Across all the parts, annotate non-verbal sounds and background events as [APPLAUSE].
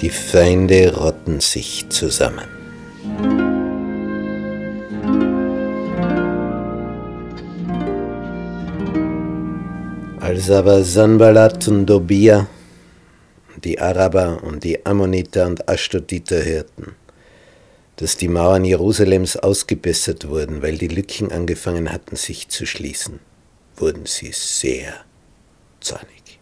Die Feinde rotten sich zusammen. Als aber Sanballat und Dobia, die Araber und die Ammoniter und Ashdoditer hörten, dass die Mauern Jerusalems ausgebessert wurden, weil die Lücken angefangen hatten, sich zu schließen, wurden sie sehr zornig.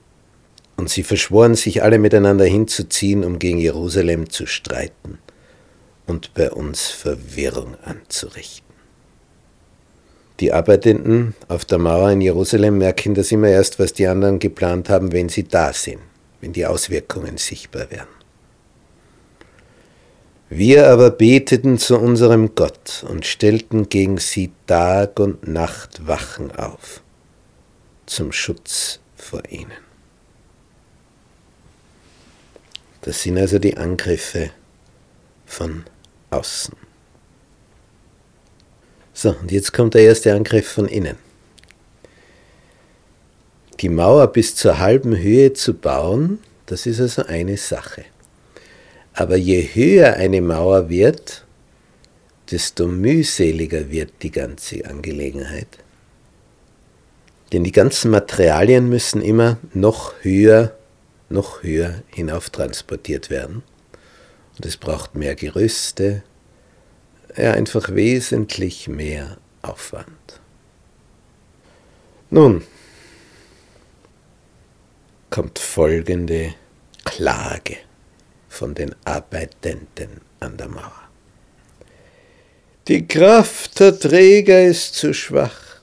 Und sie verschworen sich alle miteinander hinzuziehen, um gegen Jerusalem zu streiten und bei uns Verwirrung anzurichten. Die Arbeitenden auf der Mauer in Jerusalem merken das immer erst, was die anderen geplant haben, wenn sie da sind, wenn die Auswirkungen sichtbar werden. Wir aber beteten zu unserem Gott und stellten gegen sie Tag und Nacht Wachen auf, zum Schutz vor ihnen. Das sind also die Angriffe von außen. So, und jetzt kommt der erste Angriff von innen. Die Mauer bis zur halben Höhe zu bauen, das ist also eine Sache. Aber je höher eine Mauer wird, desto mühseliger wird die ganze Angelegenheit. Denn die ganzen Materialien müssen immer noch höher, noch höher hinauf transportiert werden. Und es braucht mehr Gerüste, ja, einfach wesentlich mehr Aufwand. Nun kommt folgende Klage von den Arbeitenden an der Mauer. Die Kraft der Träger ist zu schwach.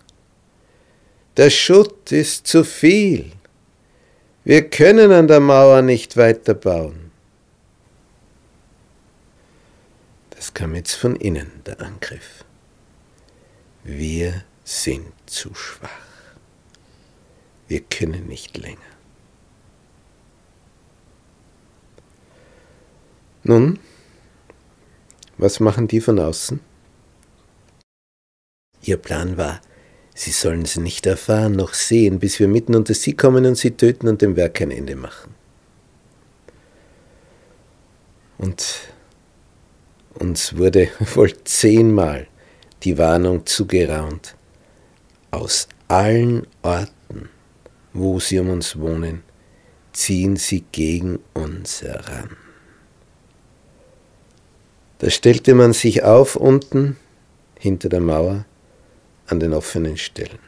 Der Schutt ist zu viel. Wir können an der Mauer nicht weiterbauen. Das kam jetzt von innen, der Angriff. Wir sind zu schwach. Wir können nicht länger. Nun, was machen die von außen? Ihr Plan war, sie sollen es nicht erfahren noch sehen, bis wir mitten unter sie kommen und sie töten und dem Werk ein Ende machen. Und uns wurde [LAUGHS] wohl zehnmal die Warnung zugeraunt. Aus allen Orten, wo sie um uns wohnen, ziehen sie gegen uns heran. Da stellte man sich auf unten hinter der Mauer an den offenen Stellen.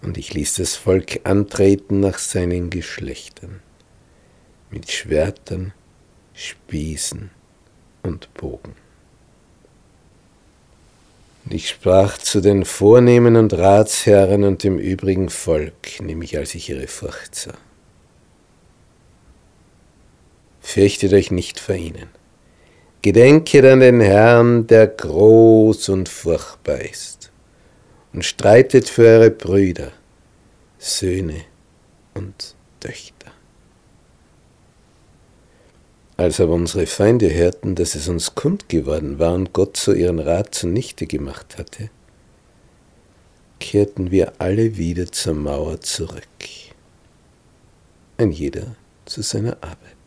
Und ich ließ das Volk antreten nach seinen Geschlechtern, mit Schwertern, Spießen und Bogen. Und ich sprach zu den Vornehmen und Ratsherren und dem übrigen Volk, nämlich als ich ihre Furcht sah. Fürchtet euch nicht vor ihnen. Gedenket an den Herrn, der groß und furchtbar ist, und streitet für eure Brüder, Söhne und Töchter. Als aber unsere Feinde hörten, dass es uns kund geworden war und Gott so ihren Rat zunichte gemacht hatte, kehrten wir alle wieder zur Mauer zurück, ein jeder zu seiner Arbeit.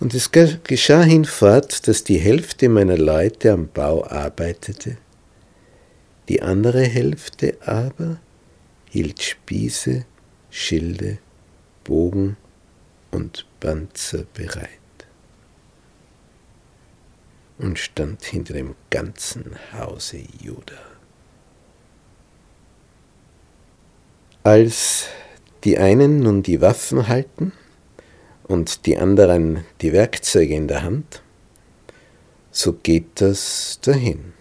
Und es geschah hinfort, dass die Hälfte meiner Leute am Bau arbeitete, die andere Hälfte aber hielt Spieße, Schilde, Bogen und Panzer bereit und stand hinter dem ganzen Hause Juda. Als die einen nun die Waffen halten, und die anderen die Werkzeuge in der Hand, so geht das dahin.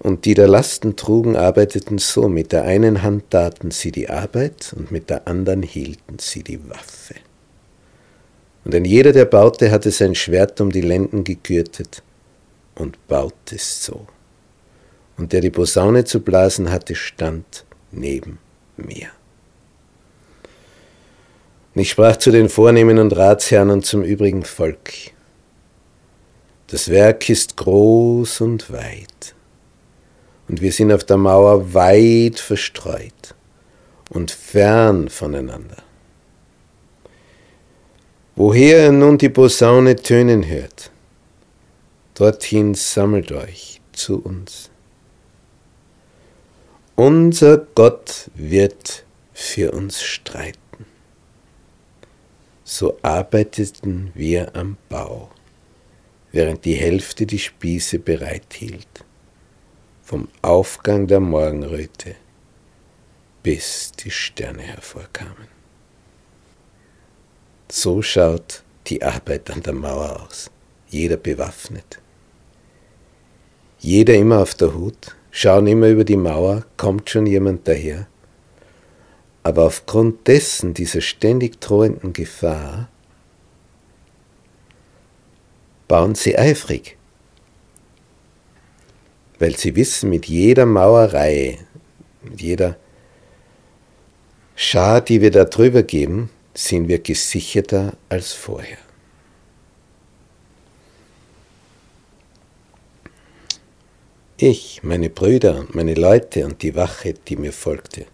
Und die da Lasten trugen, arbeiteten so, mit der einen Hand taten sie die Arbeit und mit der anderen hielten sie die Waffe. Und ein jeder, der baute, hatte sein Schwert um die Lenden gekürtet und baute so. Und der die Posaune zu blasen hatte, stand neben mir. Und ich sprach zu den Vornehmen und Ratsherren und zum übrigen Volk. Das Werk ist groß und weit. Und wir sind auf der Mauer weit verstreut und fern voneinander. Woher ihr nun die Posaune tönen hört, dorthin sammelt euch zu uns. Unser Gott wird für uns streiten. So arbeiteten wir am Bau während die Hälfte die Spieße bereithielt, vom Aufgang der Morgenröte bis die Sterne hervorkamen. So schaut die Arbeit an der Mauer aus, jeder bewaffnet. Jeder immer auf der Hut, schauen immer über die Mauer, kommt schon jemand daher. Aber aufgrund dessen, dieser ständig drohenden Gefahr, bauen sie eifrig, weil sie wissen, mit jeder Mauerreihe, mit jeder Schar, die wir da drüber geben, sind wir gesicherter als vorher. Ich, meine Brüder und meine Leute und die Wache, die mir folgte,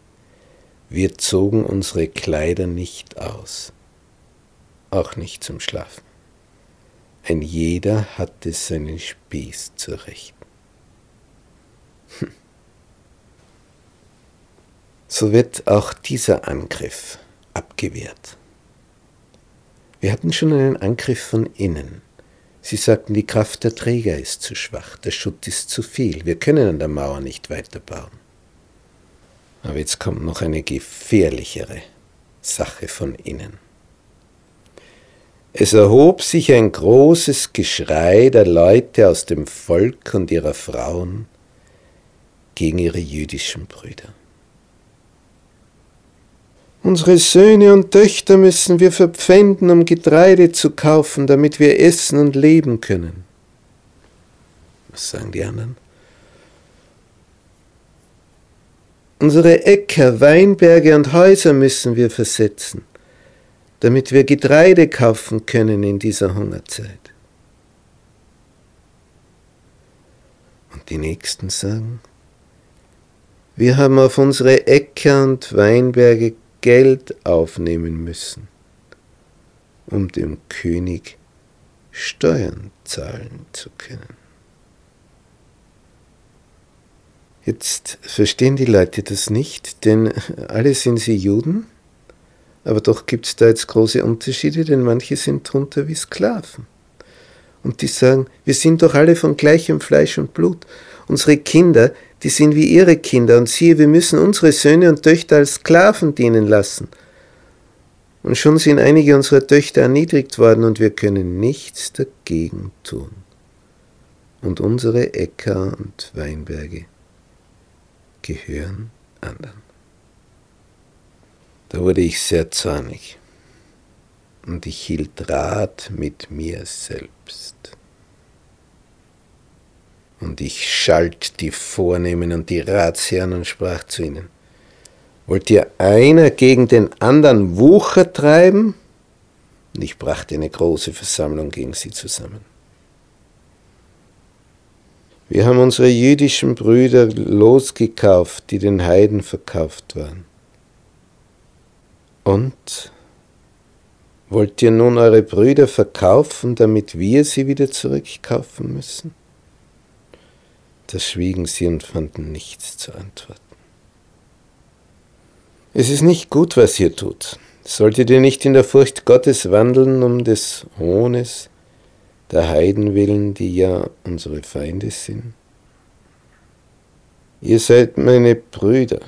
wir zogen unsere Kleider nicht aus, auch nicht zum Schlafen. Ein jeder hatte seinen Spieß zurecht. Hm. So wird auch dieser Angriff abgewehrt. Wir hatten schon einen Angriff von innen. Sie sagten, die Kraft der Träger ist zu schwach, der Schutt ist zu viel, wir können an der Mauer nicht weiterbauen. Aber jetzt kommt noch eine gefährlichere Sache von innen. Es erhob sich ein großes Geschrei der Leute aus dem Volk und ihrer Frauen gegen ihre jüdischen Brüder. Unsere Söhne und Töchter müssen wir verpfänden, um Getreide zu kaufen, damit wir essen und leben können. Was sagen die anderen? Unsere Äcker, Weinberge und Häuser müssen wir versetzen damit wir Getreide kaufen können in dieser Hungerzeit. Und die Nächsten sagen, wir haben auf unsere Äcker und Weinberge Geld aufnehmen müssen, um dem König Steuern zahlen zu können. Jetzt verstehen die Leute das nicht, denn alle sind sie Juden aber doch gibt es da jetzt große Unterschiede, denn manche sind drunter wie Sklaven. Und die sagen, wir sind doch alle von gleichem Fleisch und Blut. Unsere Kinder, die sind wie ihre Kinder. Und siehe, wir müssen unsere Söhne und Töchter als Sklaven dienen lassen. Und schon sind einige unserer Töchter erniedrigt worden und wir können nichts dagegen tun. Und unsere Äcker und Weinberge gehören anderen. Da wurde ich sehr zornig und ich hielt Rat mit mir selbst. Und ich schalt die Vornehmen und die Ratsherren und sprach zu ihnen, wollt ihr einer gegen den anderen Wucher treiben? Und ich brachte eine große Versammlung gegen sie zusammen. Wir haben unsere jüdischen Brüder losgekauft, die den Heiden verkauft waren. Und wollt ihr nun eure Brüder verkaufen, damit wir sie wieder zurückkaufen müssen? Da schwiegen sie und fanden nichts zu antworten. Es ist nicht gut, was ihr tut. Solltet ihr nicht in der Furcht Gottes wandeln, um des Hohnes der Heiden willen, die ja unsere Feinde sind? Ihr seid meine Brüder.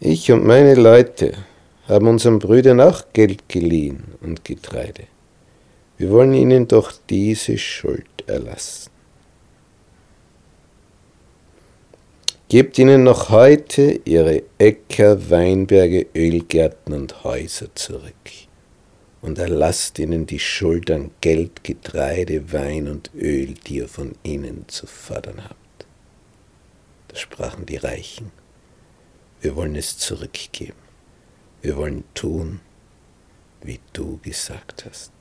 Ich und meine Leute haben unseren Brüdern auch Geld geliehen und Getreide. Wir wollen ihnen doch diese Schuld erlassen. Gebt ihnen noch heute ihre Äcker, Weinberge, Ölgärten und Häuser zurück und erlasst ihnen die Schuld an Geld, Getreide, Wein und Öl, die ihr von ihnen zu fordern habt. Da sprachen die Reichen wir wollen es zurückgeben. Wir wollen tun, wie du gesagt hast.